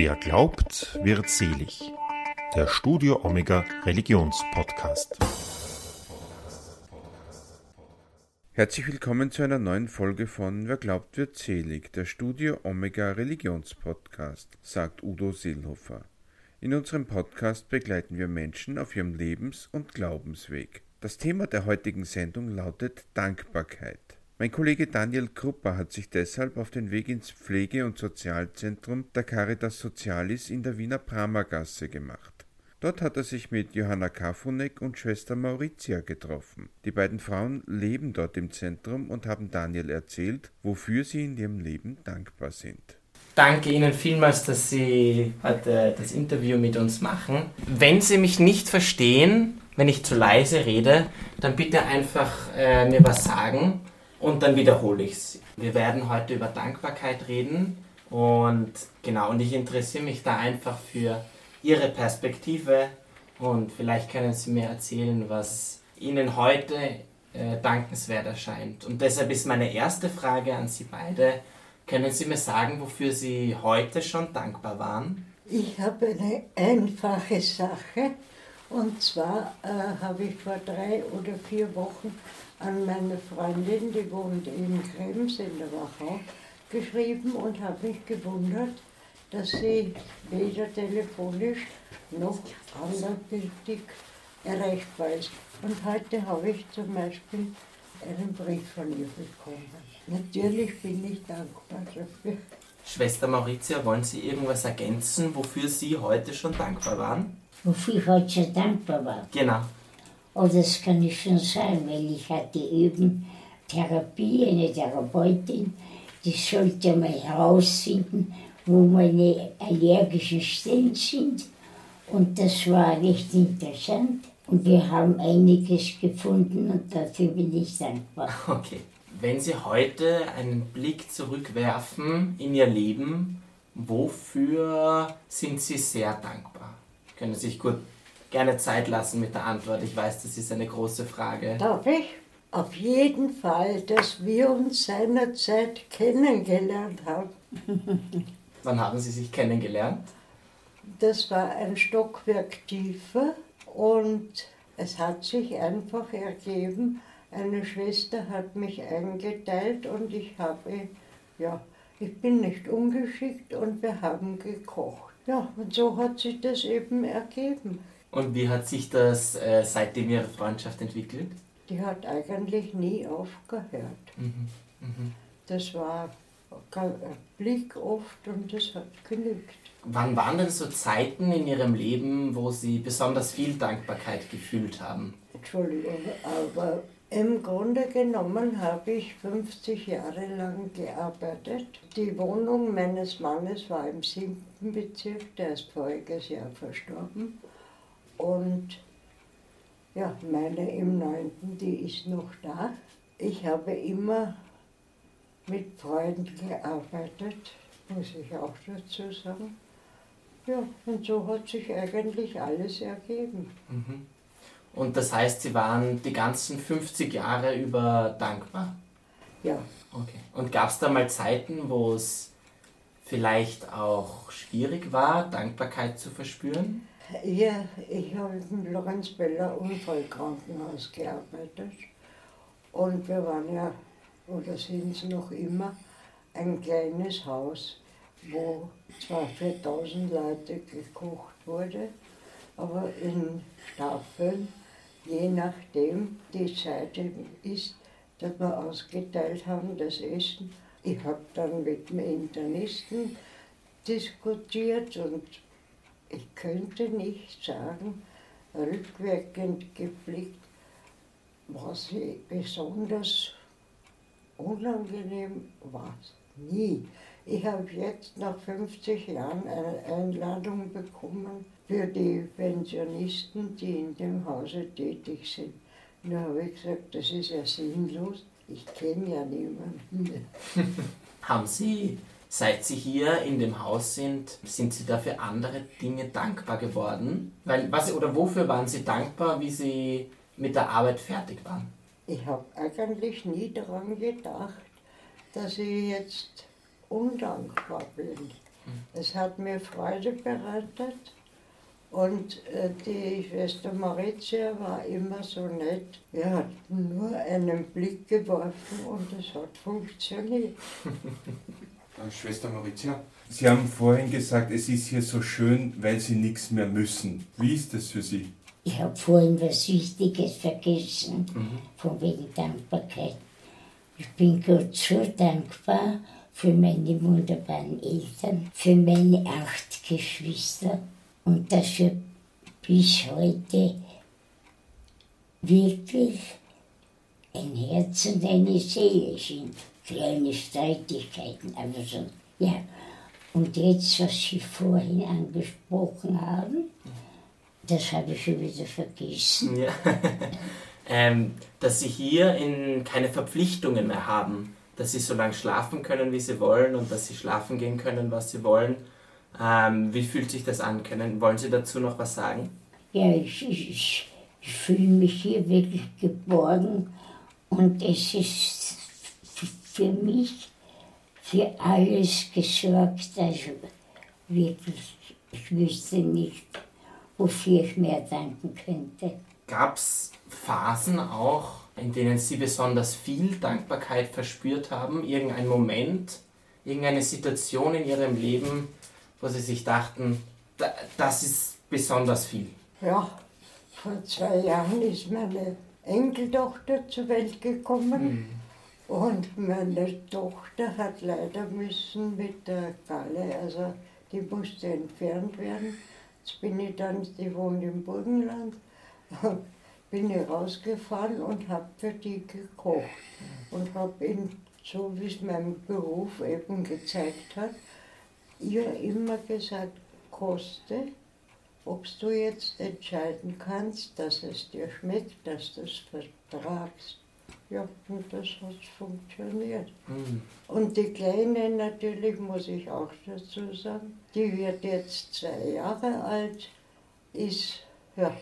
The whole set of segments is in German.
Wer glaubt, wird selig. Der Studio Omega Religionspodcast. Herzlich willkommen zu einer neuen Folge von Wer glaubt, wird selig, der Studio Omega Religionspodcast, sagt Udo Seelhofer. In unserem Podcast begleiten wir Menschen auf ihrem Lebens- und Glaubensweg. Das Thema der heutigen Sendung lautet Dankbarkeit. Mein Kollege Daniel Krupper hat sich deshalb auf den Weg ins Pflege- und Sozialzentrum der Caritas Socialis in der Wiener Pramergasse gemacht. Dort hat er sich mit Johanna Kafunek und Schwester Mauritia getroffen. Die beiden Frauen leben dort im Zentrum und haben Daniel erzählt, wofür sie in ihrem Leben dankbar sind. Danke Ihnen vielmals, dass Sie heute das Interview mit uns machen. Wenn Sie mich nicht verstehen, wenn ich zu leise rede, dann bitte einfach äh, mir was sagen und dann wiederhole ich es. Wir werden heute über Dankbarkeit reden und genau, und ich interessiere mich da einfach für Ihre Perspektive und vielleicht können Sie mir erzählen, was Ihnen heute äh, dankenswert erscheint. Und deshalb ist meine erste Frage an Sie beide, können Sie mir sagen, wofür Sie heute schon dankbar waren? Ich habe eine einfache Sache und zwar äh, habe ich vor drei oder vier Wochen an meine Freundin, die wohnt in Krems in der Wachau, geschrieben und habe mich gewundert, dass sie weder telefonisch noch anderweitig erreichbar ist. Und heute habe ich zum Beispiel einen Brief von ihr bekommen. Natürlich bin ich dankbar dafür. Schwester Mauritia, wollen Sie irgendwas ergänzen, wofür Sie heute schon dankbar waren? Wofür ich heute schon dankbar war. Genau. Oh, das kann ich schon sagen, weil ich hatte eben Therapie, eine Therapeutin, die sollte mal herausfinden, wo meine allergischen Stellen sind. Und das war recht interessant. Und wir haben einiges gefunden und dafür bin ich dankbar. Okay. Wenn Sie heute einen Blick zurückwerfen in Ihr Leben, wofür sind Sie sehr dankbar? Können Sie sich gut gerne Zeit lassen mit der Antwort. Ich weiß, das ist eine große Frage. Darf ich? Auf jeden Fall, dass wir uns seinerzeit kennengelernt haben. Wann haben Sie sich kennengelernt? Das war ein Stockwerk tiefer und es hat sich einfach ergeben, eine Schwester hat mich eingeteilt und ich habe, ja, ich bin nicht ungeschickt und wir haben gekocht. Ja, und so hat sich das eben ergeben. Und wie hat sich das äh, seitdem Ihre Freundschaft entwickelt? Die hat eigentlich nie aufgehört. Mhm. Mhm. Das war ein Blick oft und das hat genügt. Wann waren denn so Zeiten in Ihrem Leben, wo Sie besonders viel Dankbarkeit gefühlt haben? Entschuldigung, aber im Grunde genommen habe ich 50 Jahre lang gearbeitet. Die Wohnung meines Mannes war im siebten Bezirk, der ist voriges Jahr verstorben. Und ja, meine im neunten, die ist noch da. Ich habe immer mit Freunden gearbeitet, muss ich auch dazu sagen. Ja, und so hat sich eigentlich alles ergeben. Mhm. Und das heißt, Sie waren die ganzen 50 Jahre über dankbar? Ja. Okay. Und gab es da mal Zeiten, wo es vielleicht auch schwierig war, Dankbarkeit zu verspüren? Ja, ich habe im Lorenz-Beller Unfallkrankenhaus gearbeitet. Und wir waren ja, oder sind es noch immer, ein kleines Haus, wo zwar für 1000 Leute gekocht wurde, aber in Staffeln, je nachdem die Zeit ist, dass wir ausgeteilt haben, das Essen. Ich habe dann mit dem Internisten diskutiert und ich könnte nicht sagen, rückwirkend geblickt, was besonders unangenehm war. Nie. Ich habe jetzt nach 50 Jahren eine Einladung bekommen für die Pensionisten, die in dem Hause tätig sind. Da habe ich gesagt, das ist ja sinnlos. Ich kenne ja niemanden mehr. Haben Sie, seit Sie hier in dem Haus sind, sind Sie da für andere Dinge dankbar geworden? Weil, was, oder wofür waren Sie dankbar, wie Sie mit der Arbeit fertig waren? Ich habe eigentlich nie daran gedacht, dass ich jetzt undankbar bin. Es hat mir Freude bereitet und äh, die Schwester Maritia war immer so nett. Wir hatten nur einen Blick geworfen und es hat funktioniert. Schwester Maritia, Sie haben vorhin gesagt, es ist hier so schön, weil Sie nichts mehr müssen. Wie ist das für Sie? Ich habe vorhin was Wichtiges vergessen, von wegen Dankbarkeit. Ich bin Gott so dankbar für meine wunderbaren Eltern, für meine acht Geschwister und dass wir bis heute wirklich ein Herz und eine Seele sind. Kleine Streitigkeiten, aber so. Ja. Und jetzt, was Sie vorhin angesprochen haben, das habe ich schon wieder vergessen. Ja. ähm, dass sie hier in keine Verpflichtungen mehr haben, dass sie so lange schlafen können, wie sie wollen und dass sie schlafen gehen können, was sie wollen. Ähm, wie fühlt sich das an? Können, wollen Sie dazu noch was sagen? Ja, ich, ich, ich, fühle mich hier wirklich geborgen und es ist für mich für alles gesorgt. Also wirklich, ich wüsste nicht, wofür ich mehr danken könnte. Gab es Phasen auch, in denen Sie besonders viel Dankbarkeit verspürt haben? Irgendein Moment, irgendeine Situation in Ihrem Leben, wo Sie sich dachten, "Da- das ist besonders viel? Ja, vor zwei Jahren ist meine Enkeltochter zur Welt gekommen. Und meine Tochter hat leider müssen mit der Galle, also die musste entfernt werden. Jetzt bin ich dann, die wohnt im Burgenland, bin ich rausgefahren und habe für die gekocht. Und habe ihnen, so wie es mein Beruf eben gezeigt hat, ihr immer gesagt, koste, ob du jetzt entscheiden kannst, dass es dir schmeckt, dass du es vertragst. Ja, und das hat funktioniert. Hm. Und die Kleine natürlich, muss ich auch dazu sagen, die wird jetzt zwei Jahre alt, ist, ja,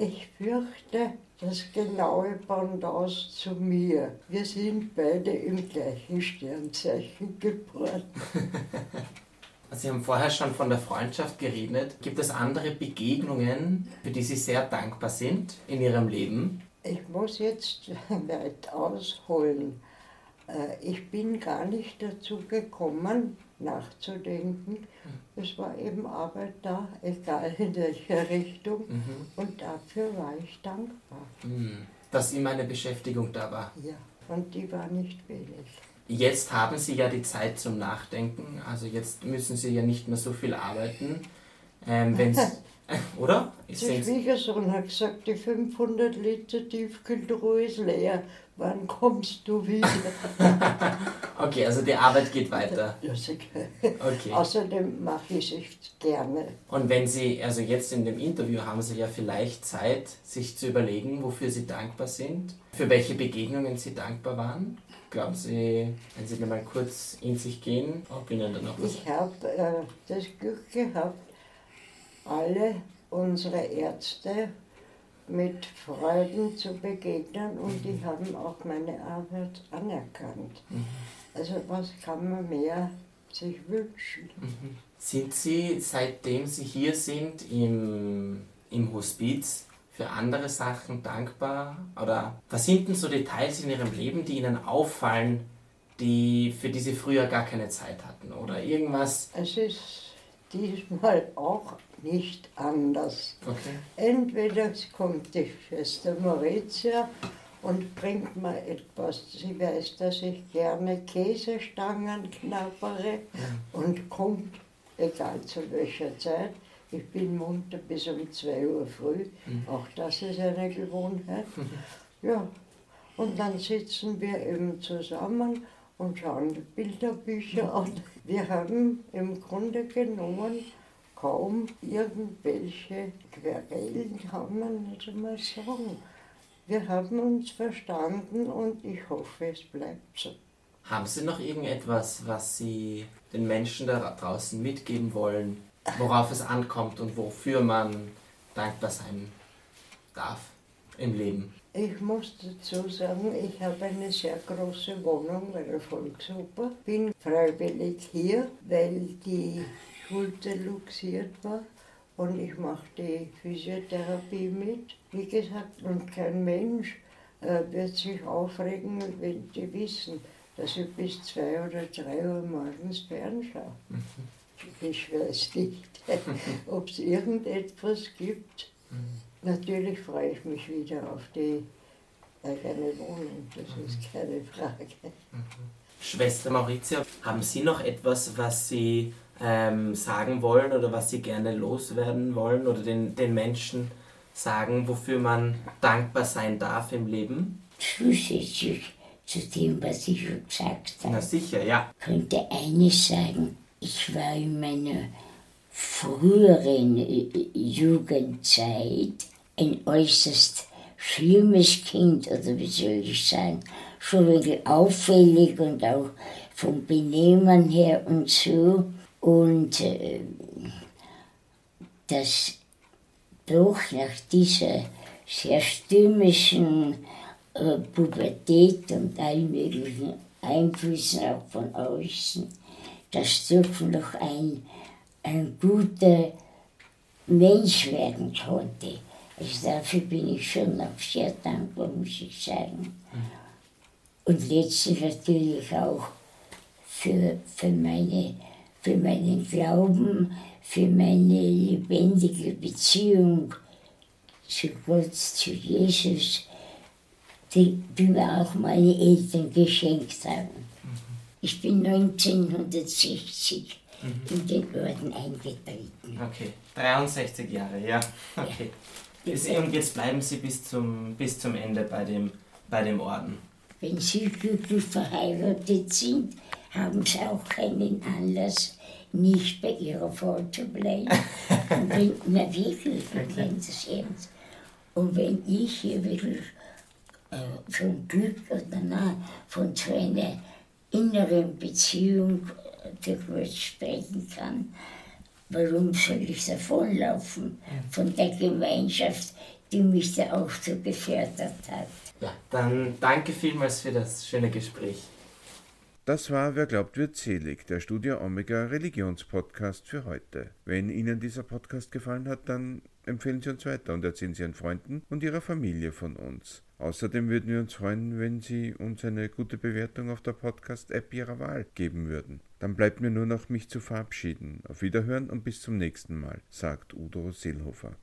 ich fürchte, das genaue Pendant zu mir. Wir sind beide im gleichen Sternzeichen geboren. Sie haben vorher schon von der Freundschaft geredet. Gibt es andere Begegnungen, für die Sie sehr dankbar sind in Ihrem Leben? Ich muss jetzt weit ausholen. Äh, Ich bin gar nicht dazu gekommen, nachzudenken. Es war eben Arbeit da, egal in welcher Richtung. Und dafür war ich dankbar. Hm. Dass immer eine Beschäftigung da war. Ja, und die war nicht wenig. Jetzt haben Sie ja die Zeit zum Nachdenken. Also jetzt müssen Sie ja nicht mehr so viel arbeiten. Ähm, wenn's, oder? Ich Der Schwiegersohn hat gesagt, die 500 Liter Tiefkühltruhe ist leer. Wann kommst du wieder? Okay, also die Arbeit geht weiter. Das ist- Okay. Außerdem mache ich es gerne. Und wenn Sie, also jetzt in dem Interview haben Sie ja vielleicht Zeit, sich zu überlegen, wofür Sie dankbar sind, für welche Begegnungen Sie dankbar waren. Glauben Sie, wenn Sie mal kurz in sich gehen, ob Ihnen dann noch was... Ich habe äh, das Glück gehabt, alle unsere Ärzte mit Freuden zu begegnen und die haben auch meine Arbeit anerkannt. Also was kann man mehr sich wünschen? Sind Sie, seitdem Sie hier sind im, im Hospiz, für andere Sachen dankbar? Oder was sind denn so Details in Ihrem Leben, die Ihnen auffallen, die, für die Sie früher gar keine Zeit hatten? Oder irgendwas? Es ist diesmal auch nicht anders. Okay. Entweder kommt die Schwester Maurizia und bringt mir etwas. Sie weiß, dass ich gerne Käsestangen knabbere und kommt, egal zu welcher Zeit. Ich bin munter bis um 2 Uhr früh. Auch das ist eine Gewohnheit. Ja, und dann sitzen wir eben zusammen und schauen die Bilderbücher an. Wir haben im Grunde genommen kaum irgendwelche Querelen, kann man nicht einmal sagen. Wir haben uns verstanden und ich hoffe, es bleibt so. Haben Sie noch irgendetwas, was Sie den Menschen da draußen mitgeben wollen, worauf es ankommt und wofür man dankbar sein darf im Leben? Ich muss dazu sagen, ich habe eine sehr große Wohnung bei der Volksoper. Bin freiwillig hier, weil die Luxiert war und ich mache die Physiotherapie mit. Wie gesagt, und kein Mensch äh, wird sich aufregen, wenn die wissen, dass ich bis zwei oder drei Uhr morgens fernschaue. Mhm. Ich weiß nicht, ob es irgendetwas gibt. Mhm. Natürlich freue ich mich wieder auf die eigene Wohnung, das mhm. ist keine Frage. Schwester Maurizia, haben Sie noch etwas, was Sie ähm, sagen wollen oder was Sie gerne loswerden wollen oder den, den Menschen sagen, wofür man dankbar sein darf im Leben? Zusätzlich zu dem, was ich schon gesagt habe. Na sicher, ja. Könnte eines sagen, ich war in meiner früheren Jugendzeit ein äußerst schlimmes Kind, oder wie soll ich sagen, schon wirklich auffällig und auch vom Benehmen her und so. Und äh, das doch nach dieser sehr stürmischen äh, Pubertät und allen möglichen Einflüssen auch von außen, das doch noch ein, ein guter Mensch werden konnte. Also dafür bin ich schon noch sehr dankbar, muss ich sagen. Und letztlich natürlich auch für, für, meine, für meinen Glauben, für meine lebendige Beziehung zu Gott, zu Jesus, die, die mir auch meine Eltern geschenkt haben. Ich bin 1960 mhm. in den Orden eingetreten. Okay, 63 Jahre, ja. Okay. Ja. Und jetzt bleiben Sie bis zum, bis zum Ende bei dem, bei dem Orden. Wenn Sie glücklich verheiratet sind, haben Sie auch keinen Anlass, nicht bei Ihrer Frau zu bleiben. Und wenn, na wirklich, ich meine das ernst. Und wenn ich hier wirklich äh, von Glück oder na, von so einer inneren Beziehung durch was sprechen kann, warum soll ich davonlaufen von der Gemeinschaft, die mich da auch so gefördert hat. Ja, dann danke vielmals für das schöne Gespräch. Das war Wer glaubt, wird selig, der Studio Omega Religionspodcast für heute. Wenn Ihnen dieser Podcast gefallen hat, dann empfehlen Sie uns weiter und erzählen Sie Ihren Freunden und Ihrer Familie von uns. Außerdem würden wir uns freuen, wenn Sie uns eine gute Bewertung auf der Podcast-App Ihrer Wahl geben würden. Dann bleibt mir nur noch, mich zu verabschieden. Auf Wiederhören und bis zum nächsten Mal, sagt Udo Seelhofer.